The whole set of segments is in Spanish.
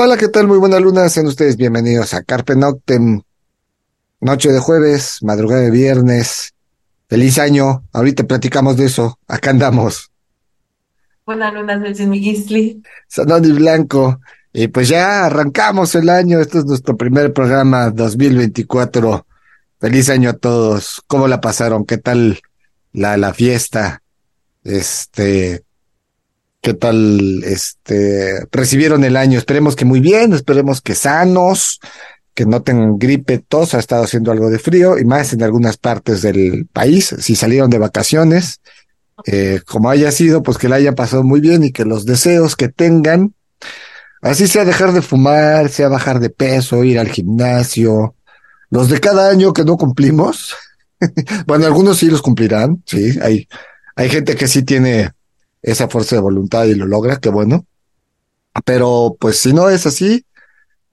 Hola, ¿qué tal? Muy buena luna. Sean ustedes bienvenidos a Carpe Noctem. Noche de jueves, madrugada de viernes. Feliz año. Ahorita platicamos de eso. Acá andamos. Buenas lunas, Celsin Migisli. Sanoni Blanco. Y pues ya arrancamos el año. Este es nuestro primer programa 2024. Feliz año a todos. ¿Cómo la pasaron? ¿Qué tal la, la fiesta? Este, ¿Qué tal este recibieron el año? Esperemos que muy bien, esperemos que sanos, que no tengan gripe, tos, ha estado haciendo algo de frío y más en algunas partes del país, si salieron de vacaciones, eh, como haya sido, pues que la hayan pasado muy bien y que los deseos que tengan, así sea dejar de fumar, sea bajar de peso, ir al gimnasio, los de cada año que no cumplimos, bueno, algunos sí los cumplirán, sí, hay, hay gente que sí tiene esa fuerza de voluntad y lo logra, qué bueno. Pero pues si no es así,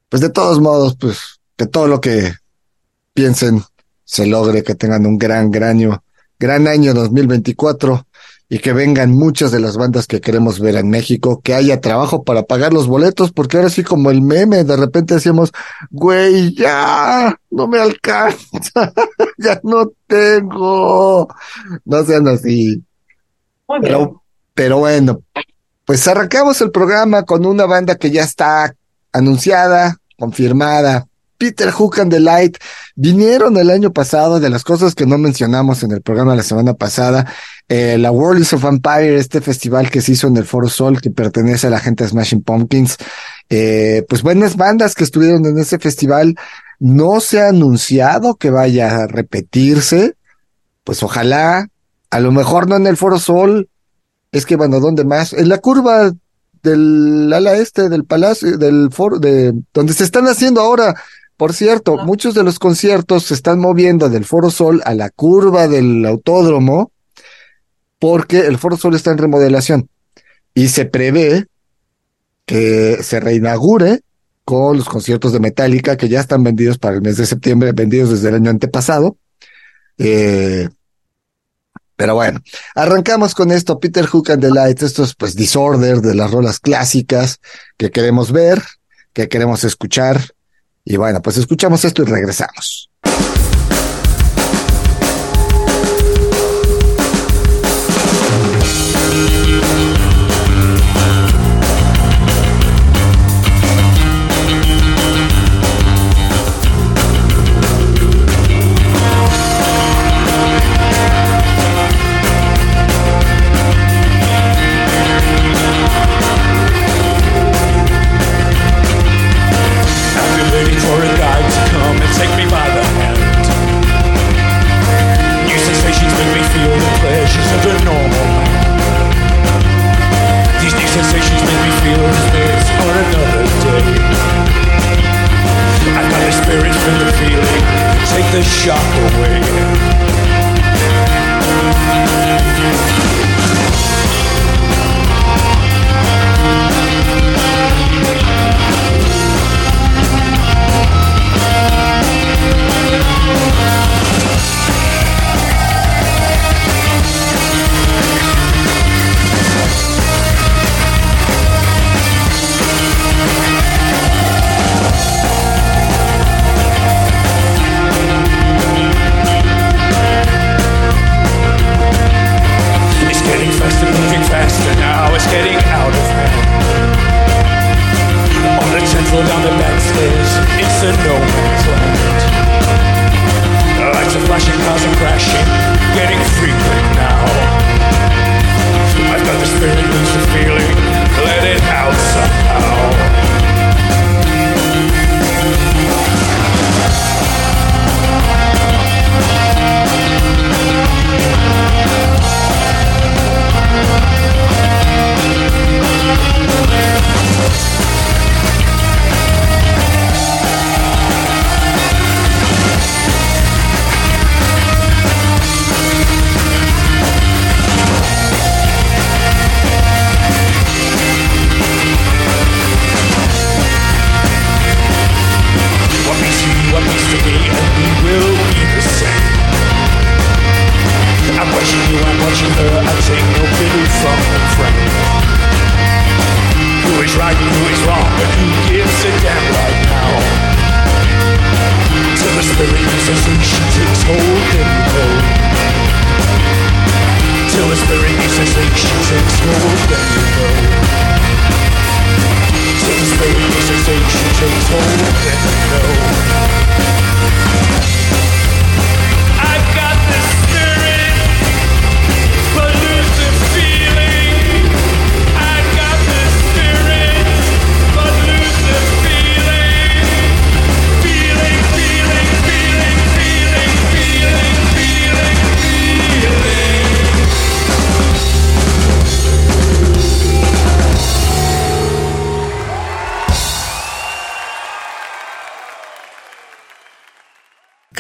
pues de todos modos, pues que todo lo que piensen se logre, que tengan un gran, gran año, gran año 2024 y que vengan muchas de las bandas que queremos ver en México, que haya trabajo para pagar los boletos, porque ahora sí como el meme, de repente decíamos, güey, ya, no me alcanza, ya no tengo, no sean así. Muy bien. Pero, pero bueno, pues arrancamos el programa con una banda que ya está anunciada, confirmada. Peter Hook and the Light vinieron el año pasado de las cosas que no mencionamos en el programa la semana pasada. Eh, la World of Empire, este festival que se hizo en el Foro Sol, que pertenece a la gente Smashing Pumpkins. Eh, pues buenas bandas que estuvieron en ese festival. No se ha anunciado que vaya a repetirse. Pues ojalá, a lo mejor no en el Foro Sol, es que bueno, ¿dónde más? En la curva del ala este del palacio, del foro, de donde se están haciendo ahora. Por cierto, muchos de los conciertos se están moviendo del Foro Sol a la curva del autódromo porque el Foro Sol está en remodelación y se prevé que se reinaugure con los conciertos de Metallica que ya están vendidos para el mes de septiembre, vendidos desde el año antepasado. Eh, pero bueno, arrancamos con esto, Peter Hook and the Lights, esto es pues Disorder de las rolas clásicas que queremos ver, que queremos escuchar. Y bueno, pues escuchamos esto y regresamos. Shock away.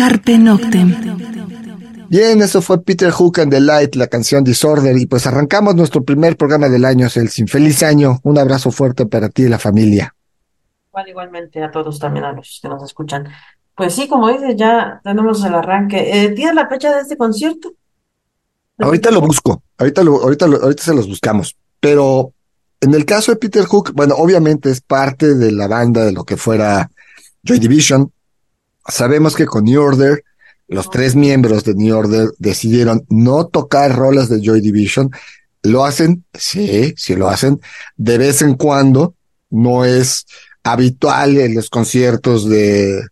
Carpe Noctem. Bien, eso fue Peter Hook and the Light, la canción Disorder, y pues arrancamos nuestro primer programa del año, Celsin. Feliz año, un abrazo fuerte para ti y la familia. Igual, igualmente a todos también, a los que nos escuchan. Pues sí, como dices, ya tenemos el arranque. Eh, ¿tienes la fecha de este concierto? Ahorita lo busco, ahorita lo, ahorita lo- ahorita se los buscamos, pero en el caso de Peter Hook, bueno, obviamente es parte de la banda de lo que fuera Joy Division. Sabemos que con New Order, los tres miembros de New Order decidieron no tocar rolas de Joy Division. ¿Lo hacen? Sí, sí lo hacen. De vez en cuando, no es habitual en los conciertos de,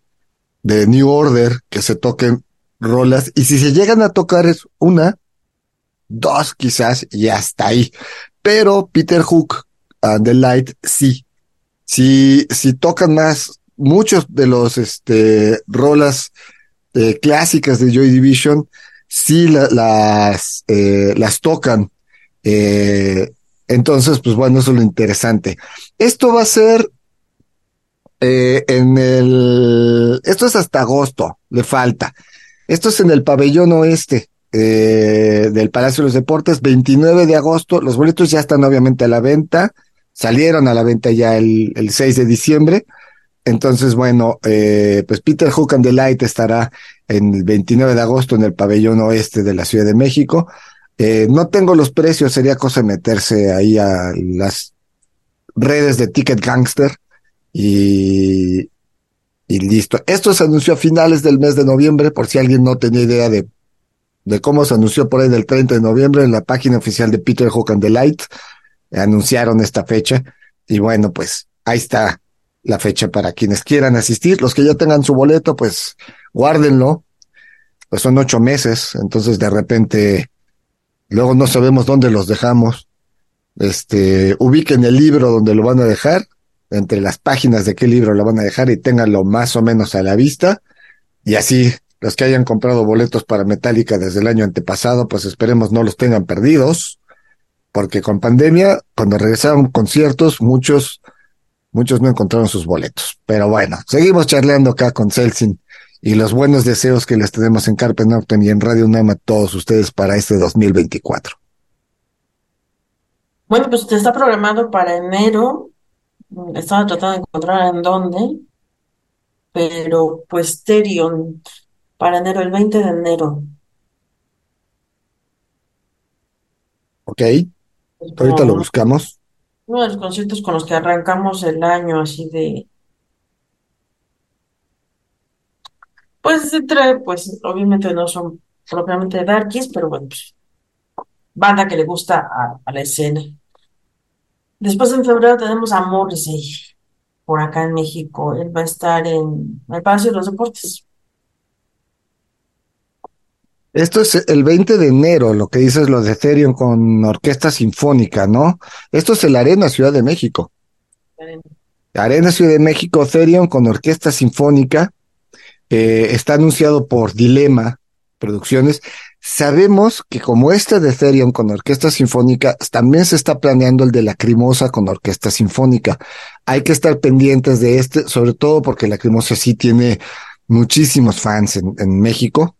de New Order que se toquen rolas. Y si se llegan a tocar es una, dos quizás y hasta ahí. Pero Peter Hook and the Light sí. Si, si tocan más, muchos de los este, rolas eh, clásicas de Joy Division, sí la- las, eh, las tocan. Eh, entonces, pues bueno, eso es lo interesante. Esto va a ser eh, en el, esto es hasta agosto, le falta. Esto es en el pabellón oeste eh, del Palacio de los Deportes, 29 de agosto. Los boletos ya están obviamente a la venta, salieron a la venta ya el, el 6 de diciembre. Entonces, bueno, eh, pues Peter Hook and the Light estará en el 29 de agosto en el pabellón oeste de la Ciudad de México. Eh, no tengo los precios, sería cosa de meterse ahí a las redes de Ticket Gangster y, y listo. Esto se anunció a finales del mes de noviembre, por si alguien no tenía idea de, de cómo se anunció por ahí del 30 de noviembre en la página oficial de Peter Hook and the Light. Anunciaron esta fecha y bueno, pues ahí está la fecha para quienes quieran asistir. Los que ya tengan su boleto, pues guárdenlo. Pues son ocho meses, entonces de repente luego no sabemos dónde los dejamos. Este, ubiquen el libro donde lo van a dejar, entre las páginas de qué libro lo van a dejar y ténganlo más o menos a la vista. Y así, los que hayan comprado boletos para Metallica desde el año antepasado, pues esperemos no los tengan perdidos, porque con pandemia, cuando regresaron conciertos, muchos, muchos no encontraron sus boletos. Pero bueno, seguimos charlando acá con Celsin y los buenos deseos que les tenemos en Carpe Noctem y en Radio UNAM a todos ustedes para este 2024. Bueno, pues te está programado para enero. Estaba tratando de encontrar en dónde, pero pues Therion para enero, el 20 de enero. ¿Ok? Ahorita lo buscamos. Uno de los conciertos con los que arrancamos el año, así de, pues entre, pues obviamente no son propiamente darkies, pero bueno, pues banda que le gusta a, la escena. Después en febrero tenemos a Morrissey por acá en México. Él va a estar en el Palacio de los Deportes. Esto es el 20 de enero, lo que dices lo de Ethereum con orquesta sinfónica, ¿no? Esto es el Arena Ciudad de México. Arena Ciudad de México, Ethereum con orquesta sinfónica. Eh, está anunciado por Dilema Producciones. Sabemos que como este de Ethereum con orquesta sinfónica, también se está planeando el de Lacrimosa con orquesta sinfónica. Hay que estar pendientes de este, sobre todo porque Lacrimosa sí tiene muchísimos fans en, en México.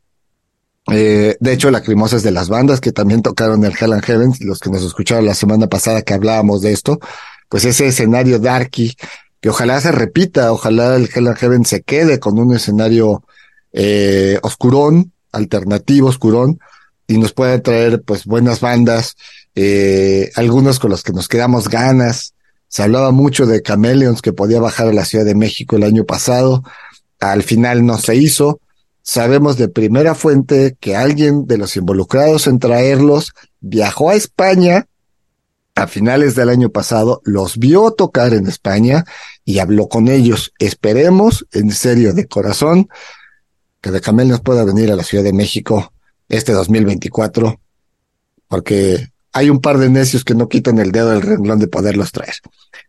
Eh, de hecho, Lacrimosa es de las bandas que también tocaron el Hell and Heaven, los que nos escucharon la semana pasada que hablábamos de esto, pues ese escenario darky, que ojalá se repita, ojalá el Hell and Heaven se quede con un escenario eh, oscurón, alternativo, oscurón, y nos pueda traer pues buenas bandas, eh, algunos con los que nos quedamos ganas, Se hablaba mucho de Chameleons que podía bajar a la Ciudad de México el año pasado. Al final no se hizo. Sabemos de primera fuente que alguien de los involucrados en traerlos viajó a España a finales del año pasado, los vio tocar en España y habló con ellos. Esperemos, en serio, de corazón, que de Chameleons pueda venir a la Ciudad de México este 2024, porque hay un par de necios que no quitan el dedo del renglón de poderlos traer.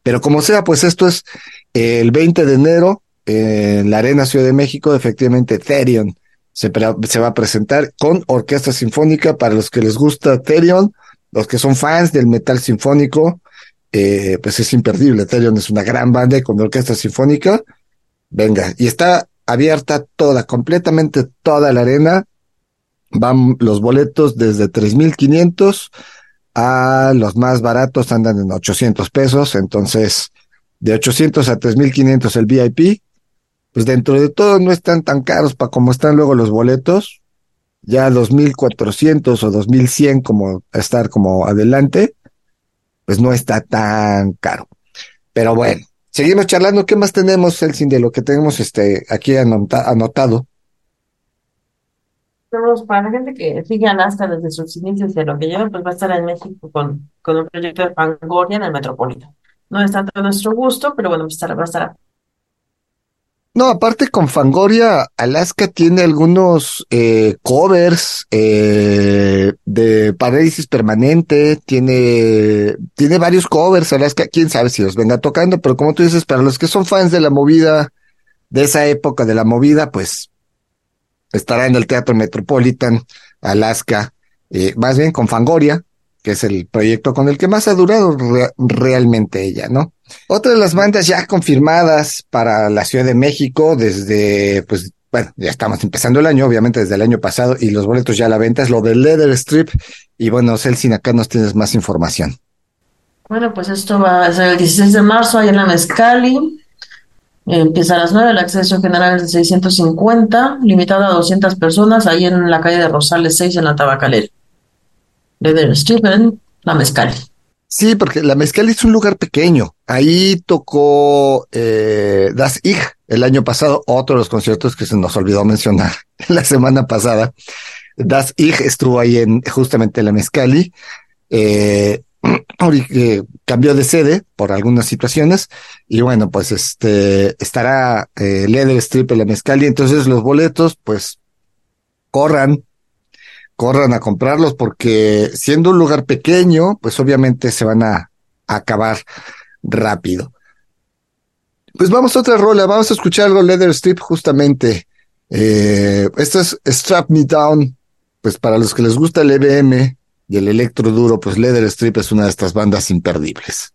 Pero como sea, pues esto es el 20 de enero en la Arena Ciudad de México, efectivamente Therion se, se va a presentar con orquesta sinfónica para los que les gusta Therion, los que son fans del metal sinfónico, eh, pues es imperdible. Therion es una gran banda con orquesta sinfónica. Venga, y está abierta toda, completamente toda la arena. Van los boletos desde 3.500 a los más baratos andan en 800 pesos. Entonces, de 800 a 3.500 el VIP. Pues dentro de todo no están tan caros para como están luego los boletos. Ya 2.400 o 2.100 como estar como adelante, pues no está tan caro. Pero bueno, seguimos charlando. ¿Qué más tenemos, Elsin, de lo que tenemos este aquí anota anotado? para la gente que sigue a Alaska desde sus inicios de lo que lleva, pues va a estar en México con, con un proyecto de Fangoria en el Metropolitano. No es tanto a nuestro gusto, pero bueno, va a estar, va a estar no, aparte con Fangoria, Alaska tiene algunos eh, covers eh, de Parálisis Permanente, tiene, tiene varios covers, Alaska, quién sabe si los venga tocando, pero como tú dices, para los que son fans de la movida, de esa época de la movida, pues estará en el Teatro Metropolitan, Alaska, eh, más bien con Fangoria, que es el proyecto con el que más ha durado realmente ella, ¿no? Otra de las bandas ya confirmadas para la Ciudad de México desde, pues, bueno, ya estamos empezando el año, obviamente desde el año pasado, y los boletos ya a la venta es lo de Leather Strip. Y bueno, Celsin, acá nos tienes más información. Bueno, pues esto va a ser el 16 de marzo, ahí en la Mezcali. Empieza a las 9, el acceso general es de 650, limitado a 200 personas, ahí en la calle de Rosales 6, en la Tabacalera de la Mezcal. Sí, porque la Mezcal es un lugar pequeño. Ahí tocó eh, Das Ich el año pasado, otro de los conciertos que se nos olvidó mencionar la semana pasada. Das Ich estuvo ahí en justamente la Mezcali. Eh, eh, cambió de sede por algunas situaciones y bueno, pues este estará eh, Leather Strip en la Mezcali. Entonces los boletos, pues corran corran a comprarlos porque siendo un lugar pequeño, pues obviamente se van a, acabar rápido. Pues vamos a otra rola, vamos a escuchar algo Leather Strip justamente. Eh, esto es Strap Me Down, pues para los que les gusta el EBM y el electro duro, pues Leather Strip es una de estas bandas imperdibles.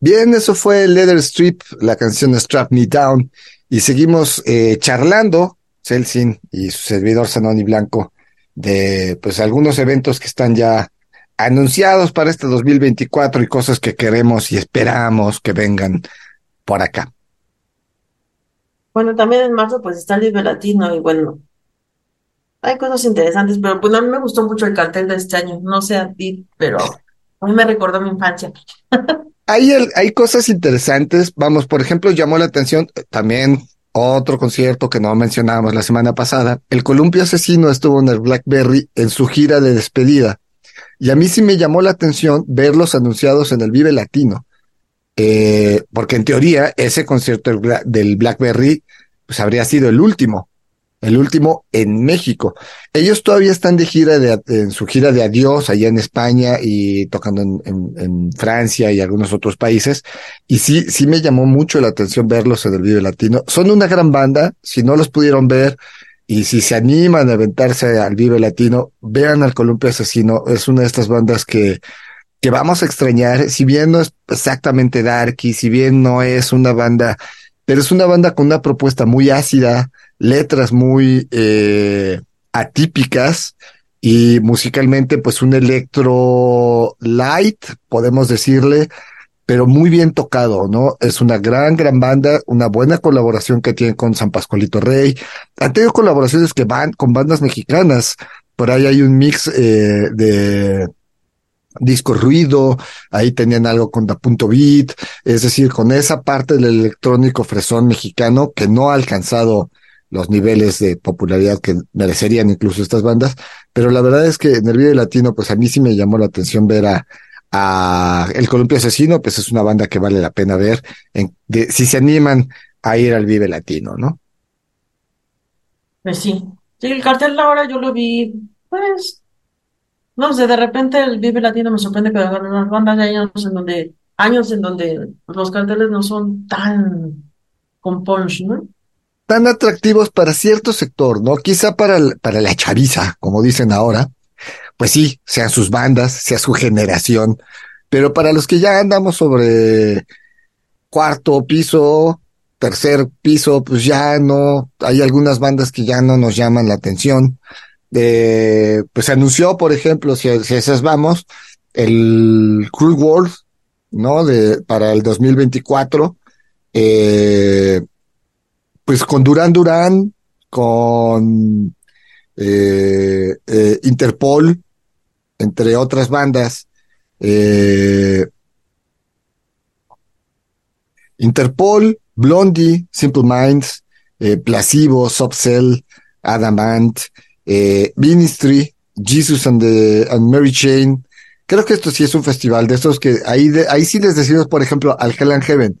Bien, eso fue Leather Strip, la canción Strap Me Down. Y seguimos eh, charlando, Celsin y su servidor Sanoni Blanco, de pues algunos eventos que están ya anunciados para este 2024 y cosas que queremos y esperamos que vengan por acá. Bueno, también en marzo pues está Vive Latino y bueno, hay cosas interesantes, pero pues a mí me gustó mucho el cartel de este año, no sé a ti, pero a mí me recordó mi infancia. Hay, hay cosas interesantes, vamos, por ejemplo, llamó la atención eh, también otro concierto que no mencionábamos la semana pasada, el Columpio Asesino estuvo en el Blackberry en su gira de despedida. Y a mí sí me llamó la atención verlos anunciados en el Vive Latino, eh, porque en teoría ese concierto del Blackberry pues habría sido el último el último en México. Ellos todavía están de gira de, en su gira de adiós allá en España y tocando en, en, Francia y algunos otros países. Y sí, sí me llamó mucho la atención verlos en el Vive Latino. Son una gran banda. Si no los pudieron ver y si se animan a aventarse al Vive Latino, vean al Columpio Asesino. Es una de estas bandas que, que vamos a extrañar. Si bien no es exactamente darky, si bien no es una banda, pero es una banda con una propuesta muy ácida letras muy eh, atípicas y musicalmente pues un electro light, podemos decirle, pero muy bien tocado, ¿no? Es una gran, gran banda, una buena colaboración que tiene con San Pascualito Rey. Han tenido colaboraciones que van con bandas mexicanas. Por ahí hay un mix eh, de disco ruido, ahí tenían algo con Da Punto Beat, es decir, con esa parte del electrónico fresón mexicano que no ha alcanzado los niveles de popularidad que merecerían incluso estas bandas, pero la verdad es que en el video latino, pues a mí sí me llamó la atención ver a, a El Columpio Asesino, pues es una banda que vale la pena ver, en, si se animan a ir al Vive Latino, ¿no? Pues sí. Sí, el cartel ahora yo lo vi, pues, no sé, de repente el Vive Latino me sorprende que hagan unas bandas años en donde, años en donde los carteles no son tan con ¿no? tan atractivos para cierto sector, ¿no? Quizá para, para la chaviza, como dicen ahora, pues sí, sean sus bandas, sea su generación, pero para los que ya andamos sobre cuarto piso, tercer piso, pues ya no, hay algunas bandas que ya no nos llaman la atención. Eh, pues anunció, por ejemplo, si, si esas vamos, el Cruel World, ¿no? Para el 2024. Eh, pues con Duran Duran, con eh, eh, Interpol, entre otras bandas. Interpol, Blondie, Simple Minds, Placebo, Subcell, Adamant, eh, Ministry, Jesus and, the, and Mary Chain. Creo que esto sí es un festival de estos que ahí, de, ahí sí les decimos, por ejemplo, al Hell and Heaven.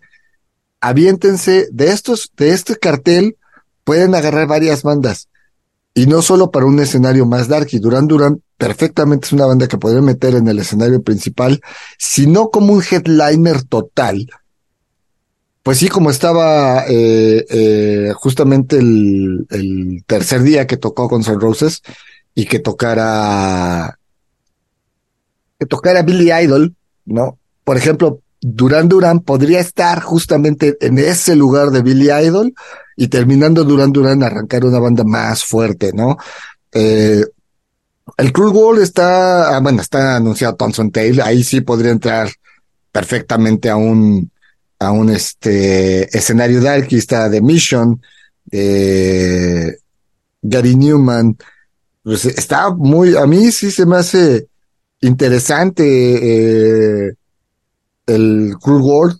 Aviéntense de estos, de este cartel, pueden agarrar varias bandas. Y no solo para un escenario más dark. Y Duran Duran perfectamente es una banda que podría meter en el escenario principal, sino como un headliner total. Pues sí, como estaba eh, eh, justamente el, el, tercer día que tocó con Sun Roses y que tocara que tocara Billy Idol, ¿no? Por ejemplo, Duran Duran podría estar justamente en ese lugar de Billy Idol y terminando Duran Duran arrancar una banda más fuerte, ¿no? Eh, el Cruel World está, ah, bueno, está anunciado Thompson Tail, ahí sí podría entrar perfectamente a un, a un este escenario aquí está The Mission, eh, Gary Newman, pues está muy, a mí sí se me hace interesante eh, el Cruel World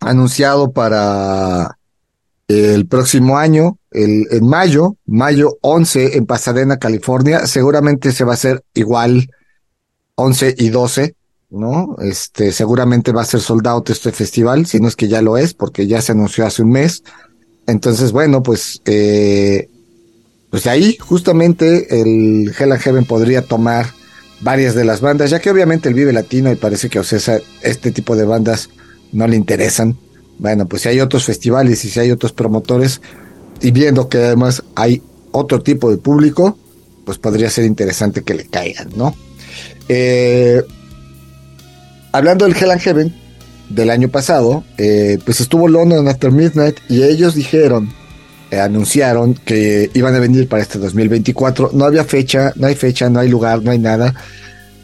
anunciado para el próximo año, el, en mayo, mayo 11 en Pasadena, California. Seguramente se va a hacer igual 11 y 12, ¿no? Este, seguramente va a ser sold out este festival, si no es que ya lo es, porque ya se anunció hace un mes. Entonces, bueno, pues, eh, pues ahí justamente el Hell and Heaven podría tomar varias de las bandas, ya que obviamente el Vive Latino y parece que a Ocesa este tipo de bandas no le interesan. Bueno, pues si hay otros festivales y si hay otros promotores, y viendo que además hay otro tipo de público, pues podría ser interesante que le caigan, ¿no? Eh, hablando del Hell and Heaven del año pasado, eh, pues estuvo London After Midnight y ellos dijeron, eh, anunciaron que iban a venir para este 2024. No había fecha, no hay fecha, no hay lugar, no hay nada.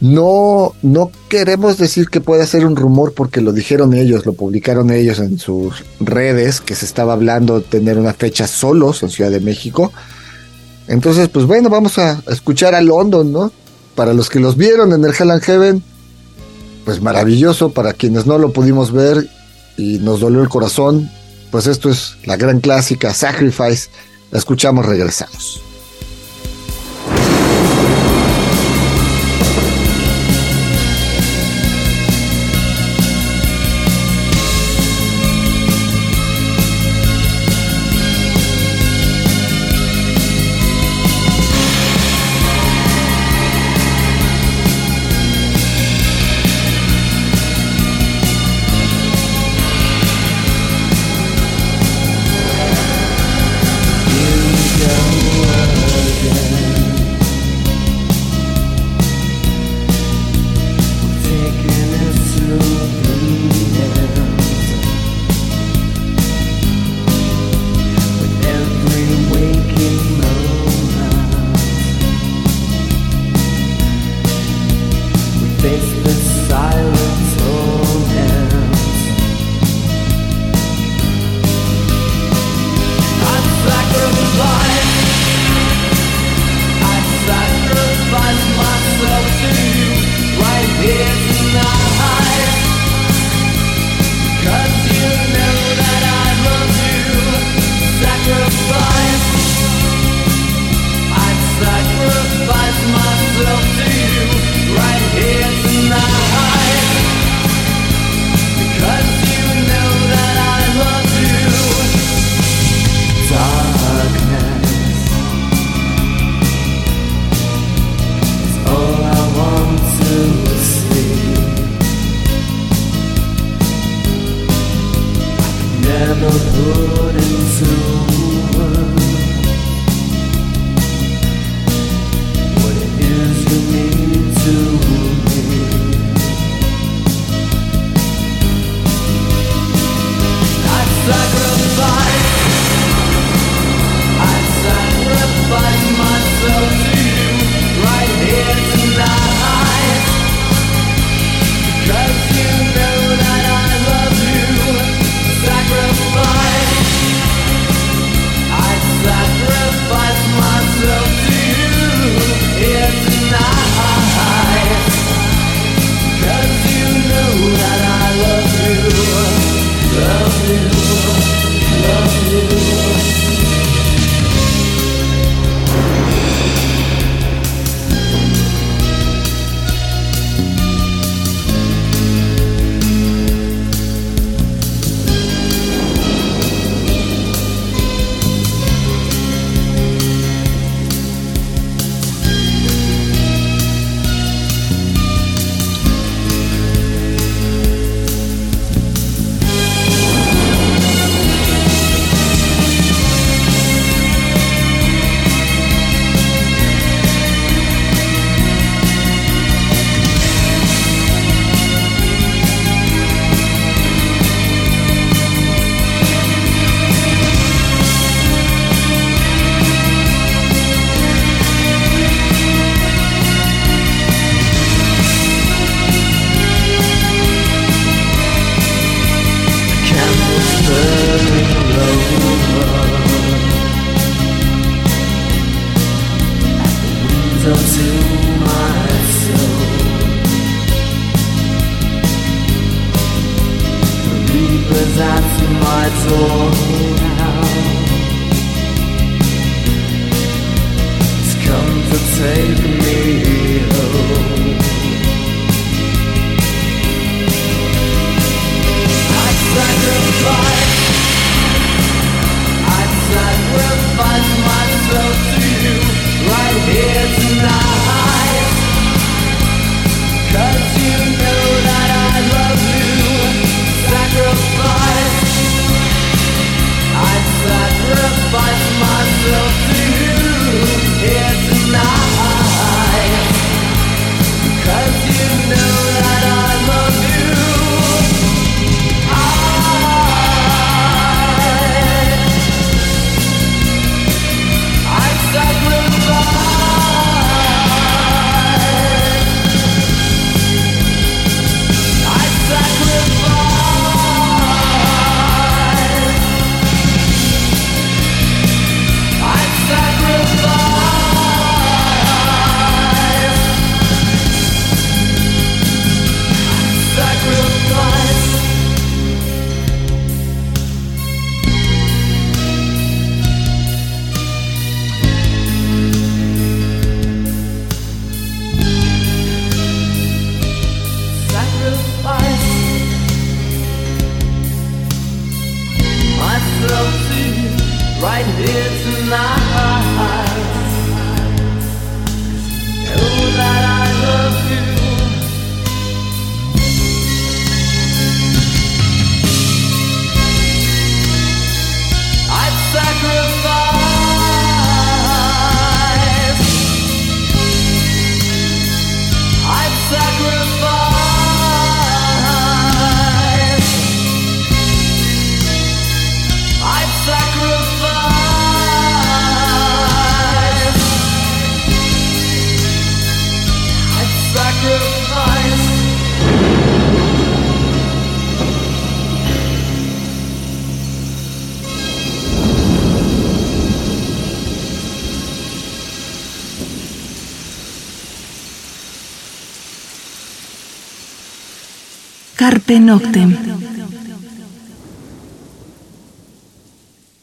No, no queremos decir que pueda ser un rumor porque lo dijeron ellos, lo publicaron ellos en sus redes, que se estaba hablando de tener una fecha solos en Ciudad de México. Entonces, pues bueno, vamos a escuchar a London, ¿no? Para los que los vieron en el Hell and Heaven, pues maravilloso. Para quienes no lo pudimos ver y nos dolió el corazón, pues esto es la gran clásica Sacrifice. La escuchamos regresados.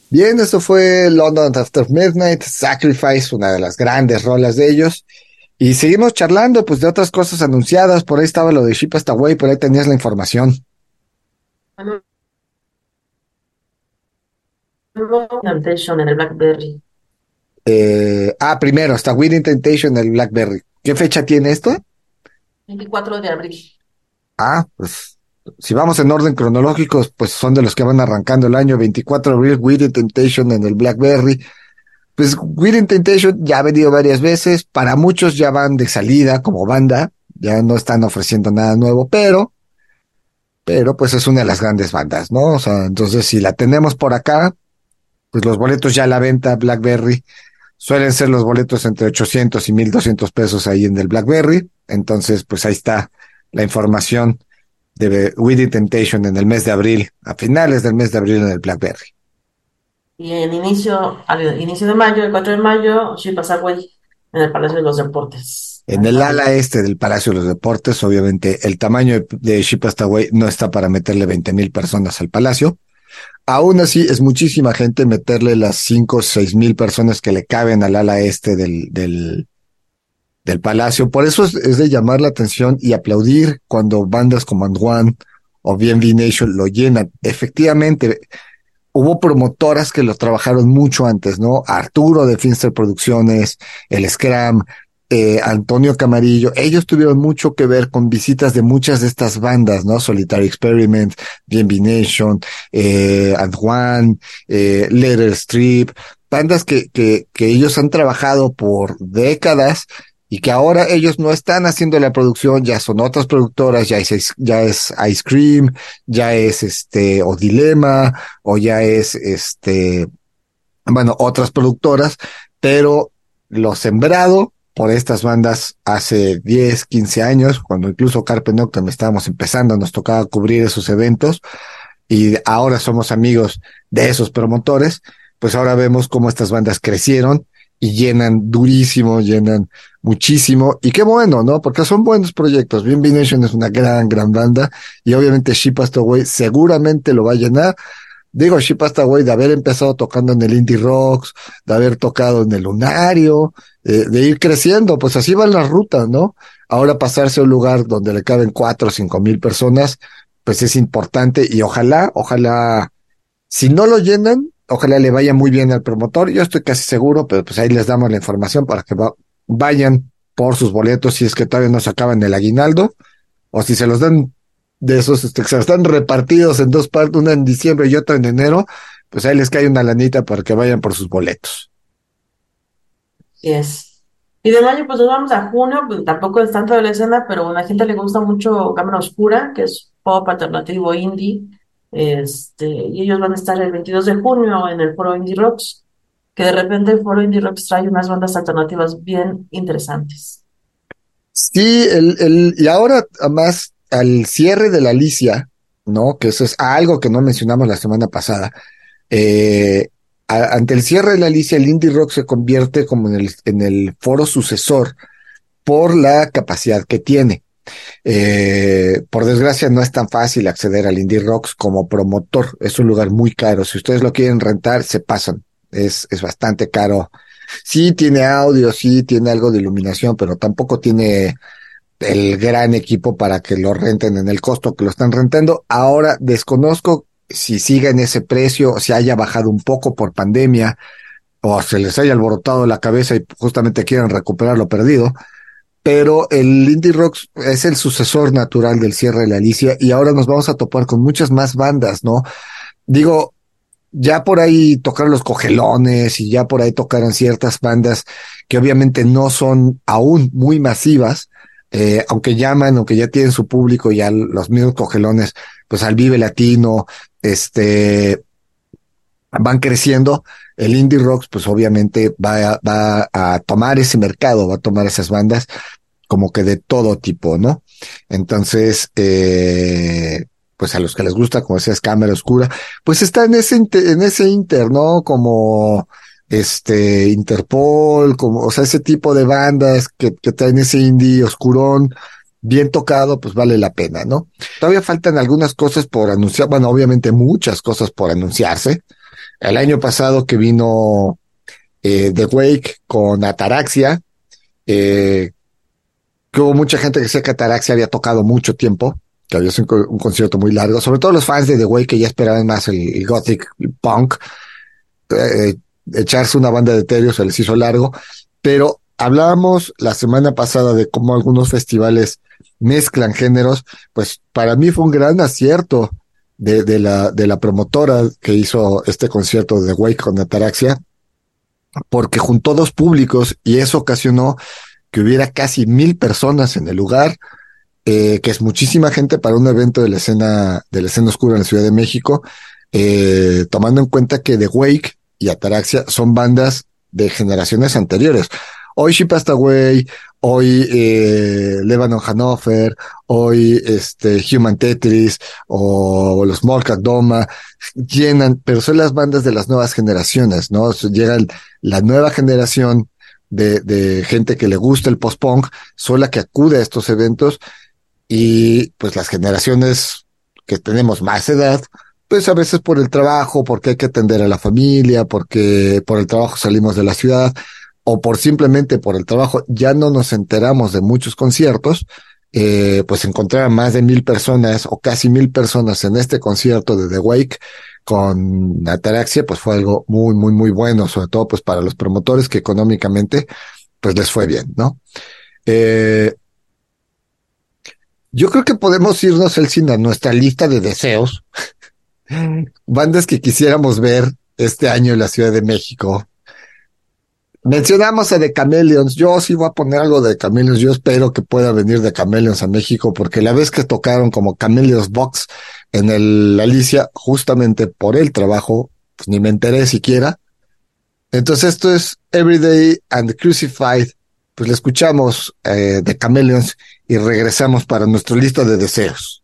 Bien, esto fue London After Midnight, Sacrifice, una de las grandes rolas de ellos. Y seguimos charlando, pues, de otras cosas anunciadas. Por ahí estaba lo de Ship Hasta Way, por ahí tenías la información. Temptation en el Blackberry. Eh, ah, primero, está Winning Temptation en el Blackberry. ¿Qué fecha tiene esto? 24 de abril. Ah, pues si vamos en orden cronológico, pues son de los que van arrancando el año 24 de abril, Weird Temptation en el Blackberry. Pues Weird Temptation ya ha venido varias veces, para muchos ya van de salida como banda, ya no están ofreciendo nada nuevo, pero, pero pues es una de las grandes bandas, ¿no? O sea, entonces si la tenemos por acá, pues los boletos ya a la venta Blackberry suelen ser los boletos entre 800 y 1200 pesos ahí en el Blackberry, entonces pues ahí está la información de With Temptation en el mes de abril, a finales del mes de abril en el Blackberry. Y en inicio, al inicio de mayo, el 4 de mayo, Ship Away en el Palacio de los Deportes. En el ala este del Palacio de los Deportes, obviamente el tamaño de Ship Away no está para meterle 20 mil personas al palacio. Aún así, es muchísima gente meterle las 5 o 6 mil personas que le caben al ala este del, del, del Palacio. Por eso es, de llamar la atención y aplaudir cuando bandas como And One o bien Nation lo llenan. Efectivamente, hubo promotoras que lo trabajaron mucho antes, ¿no? Arturo de Finster Producciones, el Scram, eh, Antonio Camarillo, ellos tuvieron mucho que ver con visitas de muchas de estas bandas, ¿no? Solitary Experiment, Bien Nation, eh, And One, eh, Letter Strip, bandas que, que, que ellos han trabajado por décadas y que ahora ellos no están haciendo la producción, ya son otras productoras, ya es, ya es Ice Cream, ya es este, o Dilema, o ya es este, bueno, otras productoras, pero lo sembrado por estas bandas hace 10, 15 años, cuando incluso Carpe Noctem estábamos empezando, nos tocaba cubrir esos eventos, y ahora somos amigos de esos promotores, pues ahora vemos cómo estas bandas crecieron y llenan durísimo, llenan muchísimo. Y qué bueno, ¿no? Porque son buenos proyectos. Bien Nation es una gran, gran banda. Y obviamente Ship Away seguramente lo va a llenar. digo, Shipastaway de haber empezado tocando en el Indie Rocks, de haber tocado en el Lunario, eh, de ir creciendo, pues así van las rutas, ¿no? Ahora pasarse a un lugar donde le caben cuatro o cinco mil personas, pues es importante y ojalá, ojalá, si no lo llenan, ojalá le vaya muy bien al promotor. Yo estoy casi seguro, pero pues ahí les damos la información para que vayan por sus boletos si es que todavía no se acaban el aguinaldo o si se los dan de esos este, que se están repartidos en dos partes, una en diciembre y otra en enero, pues ahí les cae una lanita para que vayan por sus boletos. Sí es. Y de mayo, pues nos vamos a junio, pues tampoco es tanto de la escena, pero a la gente le gusta mucho Cámara Oscura, que es pop alternativo indie. Este, y ellos van a estar el 22 de junio en el Foro Indie Rocks, que de repente el Foro Indie Rocks trae unas bandas alternativas bien interesantes. Sí, el, el, y ahora además al cierre de la Alicia, ¿no? Que eso es algo que no mencionamos la semana pasada. Eh, ante el cierre de la Alicia, el Indie Rock se convierte como en el, en el foro sucesor por la capacidad que tiene. Eh, por desgracia no es tan fácil acceder al Indie Rocks como promotor. Es un lugar muy caro. Si ustedes lo quieren rentar, se pasan. Es, es bastante caro. Sí tiene audio, sí tiene algo de iluminación, pero tampoco tiene el gran equipo para que lo renten en el costo que lo están rentando. Ahora desconozco si siga en ese precio, si haya bajado un poco por pandemia, o se les haya alborotado la cabeza y justamente quieran recuperar lo perdido. Pero el Indie Rocks es el sucesor natural del cierre de la Alicia y ahora nos vamos a topar con muchas más bandas, ¿no? Digo, ya por ahí tocaron los cogelones y ya por ahí tocaron ciertas bandas que obviamente no son aún muy masivas, eh, aunque llaman, aunque ya tienen su público, ya los mismos cogelones, pues al Vive Latino, este, van creciendo, el indie rocks, pues obviamente va a, va a tomar ese mercado, va a tomar esas bandas como que de todo tipo, ¿no? Entonces, eh, pues a los que les gusta, como decías, cámara oscura, pues está en ese, en ese inter, ¿no? Como, este, Interpol, como, o sea, ese tipo de bandas que, que traen ese indie oscurón, bien tocado, pues vale la pena, ¿no? Todavía faltan algunas cosas por anunciar, bueno, obviamente muchas cosas por anunciarse. El año pasado que vino eh, The Wake con Ataraxia, eh, que hubo mucha gente que decía que Ataraxia había tocado mucho tiempo, que había sido un, concierto muy largo, sobre todo los fans de The Wake que ya esperaban más el, gothic punk. Eh, echarse una banda de Ethereum se les hizo largo, pero hablábamos la semana pasada de cómo algunos festivales mezclan géneros, pues para mí fue un gran acierto de, de, la, de la promotora que hizo este concierto de Wake con Ataraxia, porque juntó dos públicos y eso ocasionó que hubiera casi mil personas en el lugar, eh, que es muchísima gente para un evento de la escena, de la escena oscura en la Ciudad de México, eh, tomando en cuenta que The Wake y Ataraxia son bandas de generaciones anteriores. Hoy She Passed Away, hoy eh, Lebanon Hanover, hoy este Human Tetris o, los Morkat Doma llenan, pero son las bandas de las nuevas generaciones, ¿no? Llega la nueva generación de, de gente que le gusta el post-punk, son la que acude a estos eventos y pues las generaciones que tenemos más edad, pues a veces por el trabajo, porque hay que atender a la familia, porque por el trabajo salimos de la ciudad, o por simplemente por el trabajo ya no nos enteramos de muchos conciertos, eh, pues encontrar a más de mil personas o casi mil personas en este concierto de The Wake con Ataraxia, pues fue algo muy, muy, muy bueno, sobre todo pues para los promotores que económicamente pues les fue bien, ¿no? Eh, yo creo que podemos irnos, el cine a nuestra lista de deseos bandas que quisiéramos ver este año en la Ciudad de México. Mencionamos a The Chameleons. Yo sí voy a poner algo de Chameleons. Yo espero que pueda venir de Chameleons a México porque la vez que tocaron como Chameleons Box en el Alicia, justamente por el trabajo, pues ni me enteré siquiera. Entonces esto es Everyday and Crucified. Pues le escuchamos eh, de Chameleons y regresamos para nuestro lista de deseos.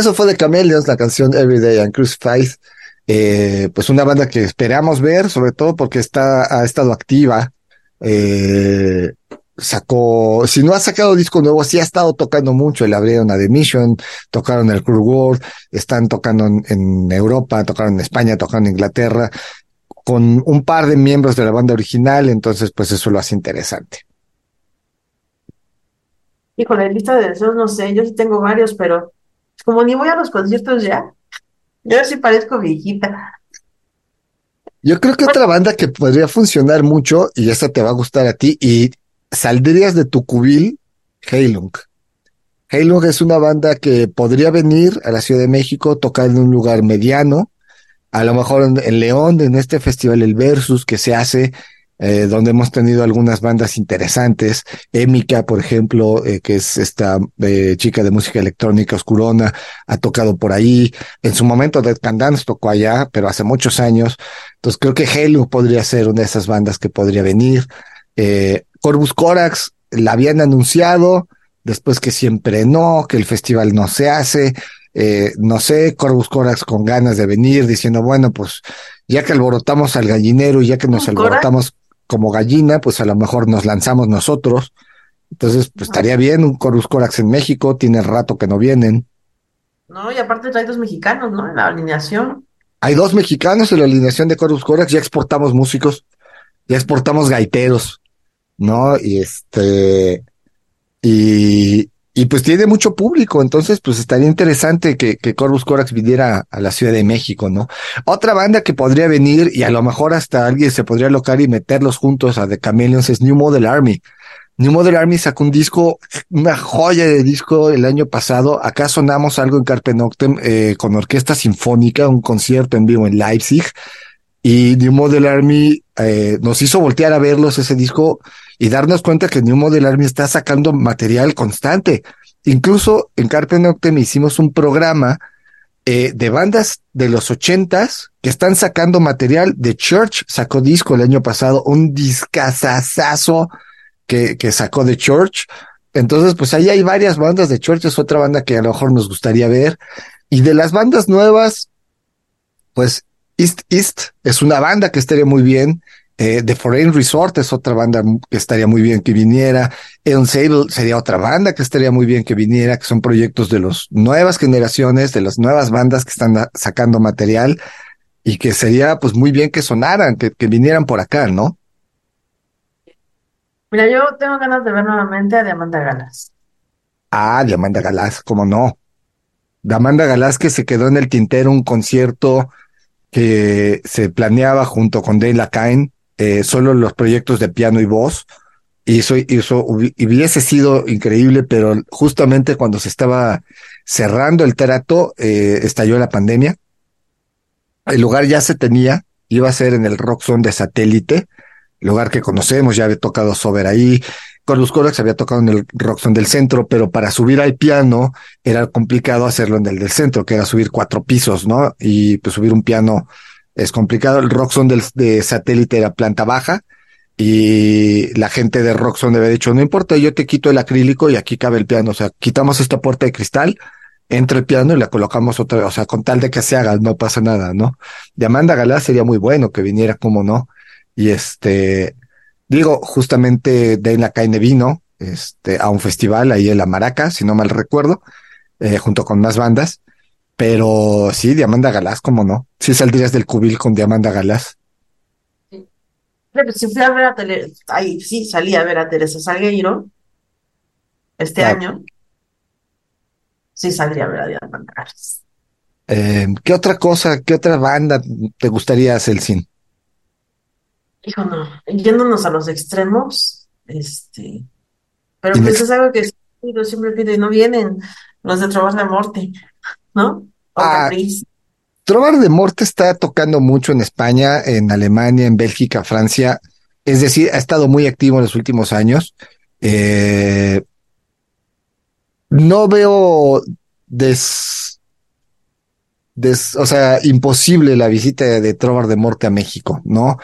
Eso fue de Chameleons, la canción Everyday and Crucified. Eh, pues una banda que esperamos ver, sobre todo porque está, ha estado activa. Eh, sacó, si no ha sacado disco nuevo, sí ha estado tocando mucho. Le abrieron a The Mission, tocaron el Cruel World, están tocando en, en Europa, tocaron en España, tocaron en Inglaterra, con un par de miembros de la banda original, entonces pues eso lo hace interesante. Híjole, lista de deseos, no sé, yo sí tengo varios, pero como ni voy a los conciertos ya, yo sí parezco viejita. Yo creo que otra banda que podría funcionar mucho, y esta te va a gustar a ti, y saldrías de tu cubil, Heilung. Heilung es una banda que podría venir a la Ciudad de México, tocar en un lugar mediano, a lo mejor en, en León, en este festival El Versus que se hace, eh, donde hemos tenido algunas bandas interesantes. Emika, por ejemplo, eh, que es esta eh, chica de música electrónica oscurona, ha tocado por ahí. En su momento Dead Can Dance tocó allá, pero hace muchos años. Entonces creo que Halo podría ser una de esas bandas que podría venir. Eh, Corvus Corax la habían anunciado, después que siempre no, que el festival no se hace. Eh, no sé, Corvus Corax con ganas de venir, diciendo, bueno, pues ya que alborotamos al gallinero y ya que nos alborotamos como gallina, pues a lo mejor nos lanzamos nosotros. Entonces, pues estaría bien un Corvus Corax en México, tiene rato que no vienen. No, y aparte trae dos mexicanos, ¿no? En la alineación. Hay dos mexicanos en la alineación de Corvus Corax, ya exportamos músicos, ya exportamos gaiteros, ¿no? Y este, y, y pues tiene mucho público, entonces pues estaría interesante que, que Corvus Corax viniera a la Ciudad de México, ¿no? Otra banda que podría venir y a lo mejor hasta alguien se podría locar y meterlos juntos a The Chameleons es New Model Army. New Model Army sacó un disco, una joya de disco el año pasado. Acá sonamos algo en Carpe Noctem eh, con orquesta sinfónica, un concierto en vivo en Leipzig. Y New Model Army eh, nos hizo voltear a verlos ese disco y darnos cuenta que New Model Army está sacando material constante. Incluso en Carpe Noctem hicimos un programa eh, de bandas de los ochentas que están sacando material. The Church sacó disco el año pasado, un discazazazo que, que sacó The Church. Entonces, pues ahí hay varias bandas. The Church es otra banda que a lo mejor nos gustaría ver. Y de las bandas nuevas, pues East East es una banda que estaría muy bien. Eh, The Foreign Resort es otra banda que estaría muy bien que viniera. Eon Sable sería otra banda que estaría muy bien que viniera, que son proyectos de las nuevas generaciones, de las nuevas bandas que están a- sacando material y que sería pues muy bien que sonaran, que, que vinieran por acá, ¿no? Mira, yo tengo ganas de ver nuevamente a Diamanda Galas. Ah, de Amanda Galás, cómo no. De Amanda Galás que se quedó en el tintero un concierto que se planeaba junto con Dave Lacaine, eh, solo los proyectos de piano y voz. Y eso, eso hubi- hubiese sido increíble, pero justamente cuando se estaba cerrando el trato, eh, estalló la pandemia. El lugar ya se tenía, iba a ser en el Rock Zone de satélite, lugar que conocemos, ya había tocado Sober ahí, Corvus Corax había tocado en el Rockson del centro, pero para subir al piano era complicado hacerlo en el del centro, que era subir cuatro pisos, ¿no? Y pues subir un piano es complicado. El Rockson del de satélite era planta baja y la gente de Rockson había dicho, no importa, yo te quito el acrílico y aquí cabe el piano. O sea, quitamos esta puerta de cristal, entra el piano y la colocamos otra, o sea, con tal de que se haga, no pasa nada, ¿no? De Amanda Galá sería muy bueno que viniera, como no. Y este, Digo, justamente Dane Lacaine vino a un festival ahí en La Maraca, si no mal recuerdo, eh, junto con más bandas. Pero sí, Diamanda Galás, ¿cómo no? Sí saldrías del cubil con Diamanda Galás. Fíjate, Si fui a ver a Tele, ahí sí salí a ver a Teresa Salgueiro este Claro. año. Sí saldría a ver a Diamanda Galas. Eh, ¿qué otra cosa, qué otra banda te gustaría, Celsin? Hijo, no, yéndonos a los extremos, este, pero pues es algo que yo siempre pido y no vienen los de Trovas de Morte, ¿no? O Ah, Capriz. Trovar de Morte está tocando mucho en España, en Alemania, en Bélgica, Francia. Es decir, ha estado muy activo en los últimos años. Eh, no veo des, des- o sea, imposible la visita de Trovar de Morte a México, ¿no?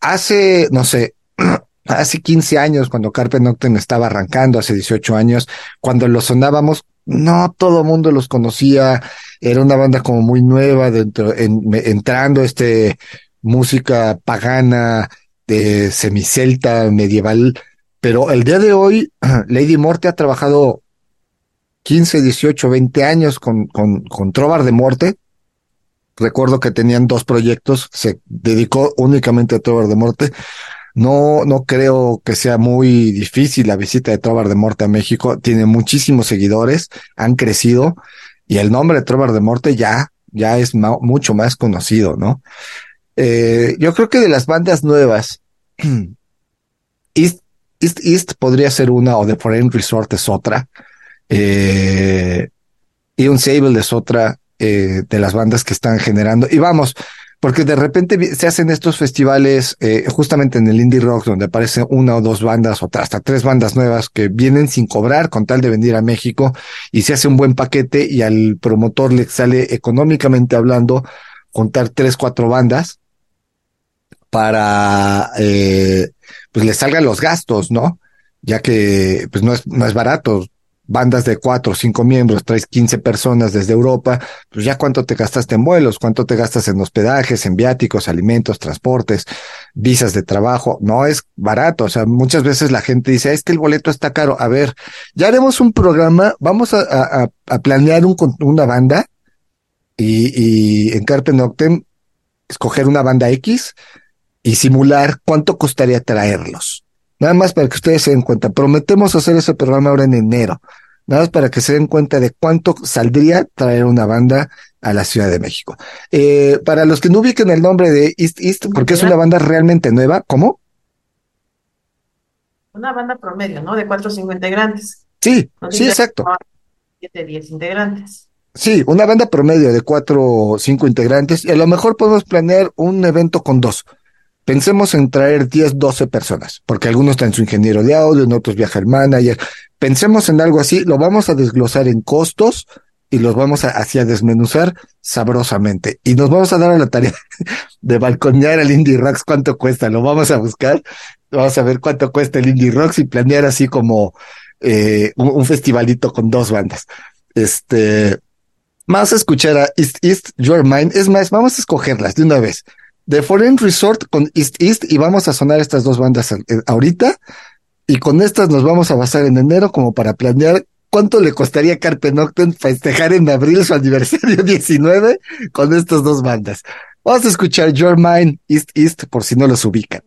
Hace, no sé, hace 15 años, cuando Carpe Noctem estaba arrancando, hace 18 años, cuando lo sonábamos, no todo mundo los conocía, era una banda como muy nueva dentro, en, entrando este música pagana, de semicelta, medieval, pero el día de hoy Lady Morte ha trabajado 15, 18, 20 años con, con, con Trovar de Morte. Recuerdo que tenían dos proyectos, se dedicó únicamente a Trovar de Morte. No, no creo que sea muy difícil la visita de Trovar de Morte a México. Tiene muchísimos seguidores, han crecido y el nombre de Trovar de Morte ya, ya es mucho más conocido, ¿no? Eh, yo creo que de las bandas nuevas, East, East, East podría ser una o The Foreign Resort es otra. Eh, y un Sable es otra eh, de las bandas que están generando. Y vamos, porque de repente se hacen estos festivales eh, justamente en el indie rock donde aparecen una o dos bandas o hasta tres bandas nuevas que vienen sin cobrar con tal de venir a México y se hace un buen paquete y al promotor le sale económicamente hablando contar tres, cuatro bandas para eh, pues le salgan los gastos, ¿no? Ya que pues no es, no es barato bandas de cuatro o cinco miembros, traes 15 personas desde Europa, pues ya cuánto te gastaste en vuelos, cuánto te gastas en hospedajes, en viáticos, alimentos, transportes, visas de trabajo, no es barato, o sea, muchas veces la gente dice, es que el boleto está caro, a ver, ya haremos un programa, vamos a, a, planear un, una banda y, y en Carpe Noctem escoger una banda X y simular cuánto costaría traerlos Nada más para que ustedes se den cuenta. Prometemos hacer ese programa ahora en enero. Nada más para que se den cuenta de cuánto saldría traer una banda a la Ciudad de México. Eh, para los que no ubiquen el nombre de East East, porque es una banda realmente nueva, ¿cómo? Una banda promedio, ¿no? De cuatro o cinco integrantes. Sí, sí, exacto. Siete, diez integrantes. Sí, una banda promedio de cuatro o cinco integrantes y a lo mejor podemos planear un evento con dos. Pensemos en traer 10, 12 personas, porque algunos están su ingeniero de audio, en otros viaja el manager. Pensemos en algo así, lo vamos a desglosar en costos y los vamos a, así a desmenuzar sabrosamente. Y nos vamos a dar a la tarea de balconear al Indie Rocks cuánto cuesta. Lo vamos a buscar, vamos a ver cuánto cuesta el Indie Rocks y planear así como eh, un, festivalito con dos bandas. Este, vamos a escuchar a East East Your Mind. Es más, vamos a escogerlas de una vez. The Foreign Resort con East East y vamos a sonar estas dos bandas ahorita y con estas nos vamos a basar en enero como para planear cuánto le costaría Carpe Noctem festejar en abril su aniversario 19 con estas dos bandas. Vamos a escuchar Your Mind East East por si no los ubican.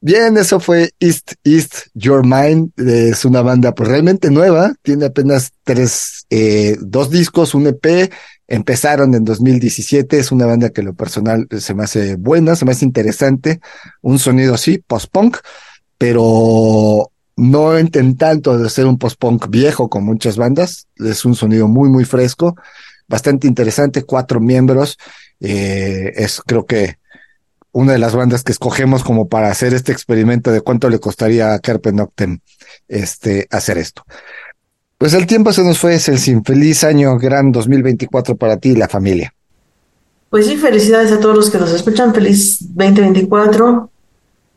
Bien, eso fue East East Your Mind. Es una banda pues realmente nueva. Tiene apenas tres, eh, dos discos, un EP. Empezaron en 2017. Es una banda que lo personal se me hace buena, se me hace interesante. Un sonido así, post-punk, pero no intentando de ser un post-punk viejo con muchas bandas. Es un sonido muy, muy fresco, bastante interesante. Cuatro miembros. Eh, es creo que una de las bandas que escogemos como para hacer este experimento de cuánto le costaría a Carpe Noctem este, hacer esto. Pues el tiempo se nos fue, es el sin feliz año gran 2024 para ti y la familia. Pues sí, felicidades a todos los que nos escuchan. Feliz 2024.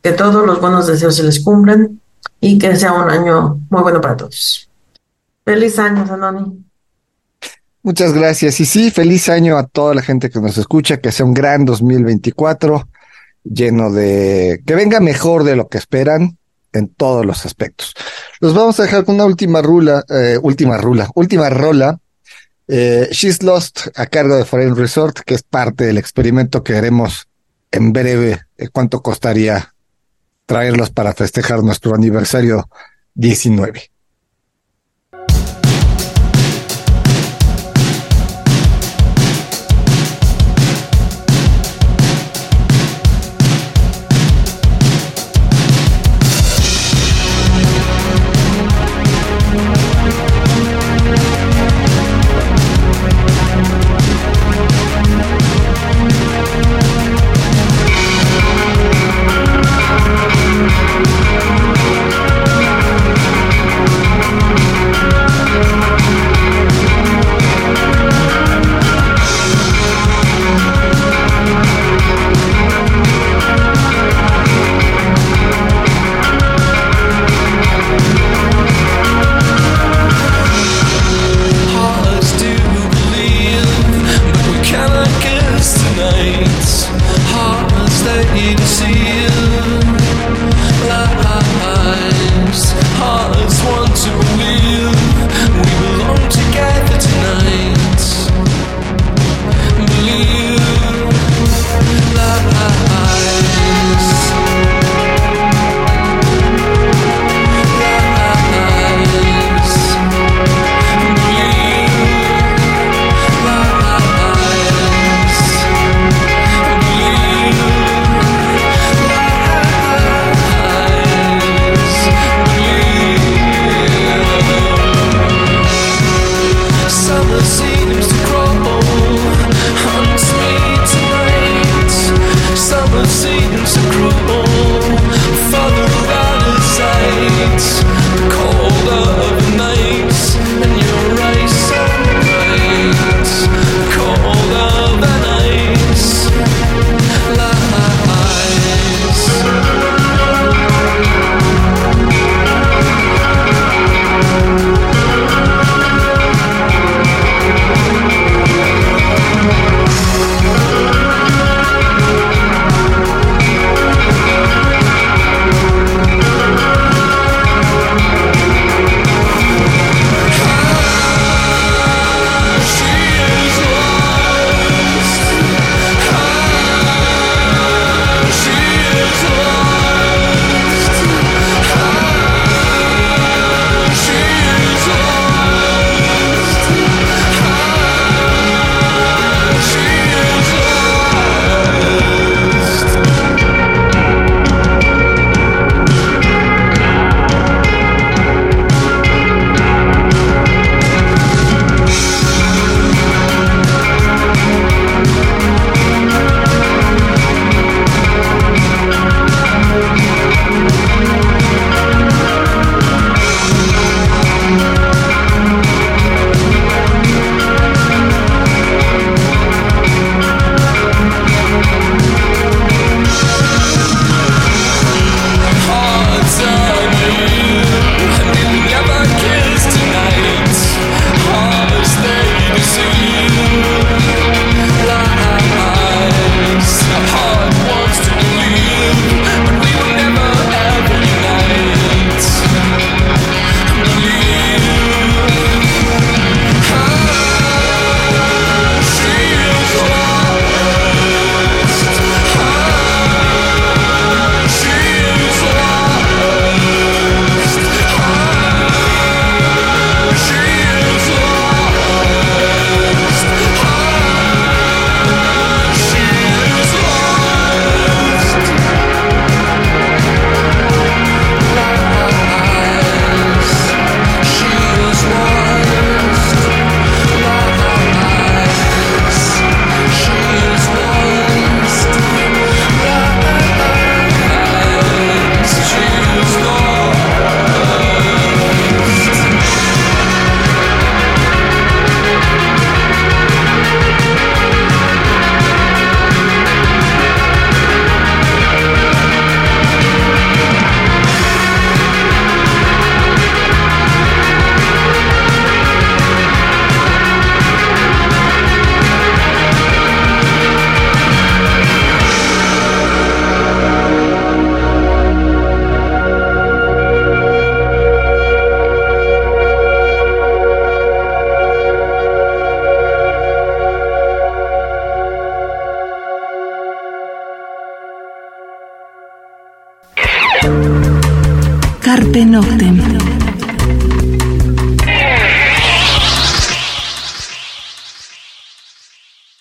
Que todos los buenos deseos se les cumplan y que sea un año muy bueno para todos. Feliz año, Sanoni. Muchas gracias. Y sí, feliz año a toda la gente que nos escucha, que sea un gran 2024 lleno de que venga mejor de lo que esperan en todos los aspectos. Los vamos a dejar con una última rula, eh, última rula, última rola. Eh, She's Lost a cargo de Foreign Resort, que es parte del experimento que haremos en breve. Eh, ¿Cuánto costaría traerlos para festejar nuestro aniversario 19?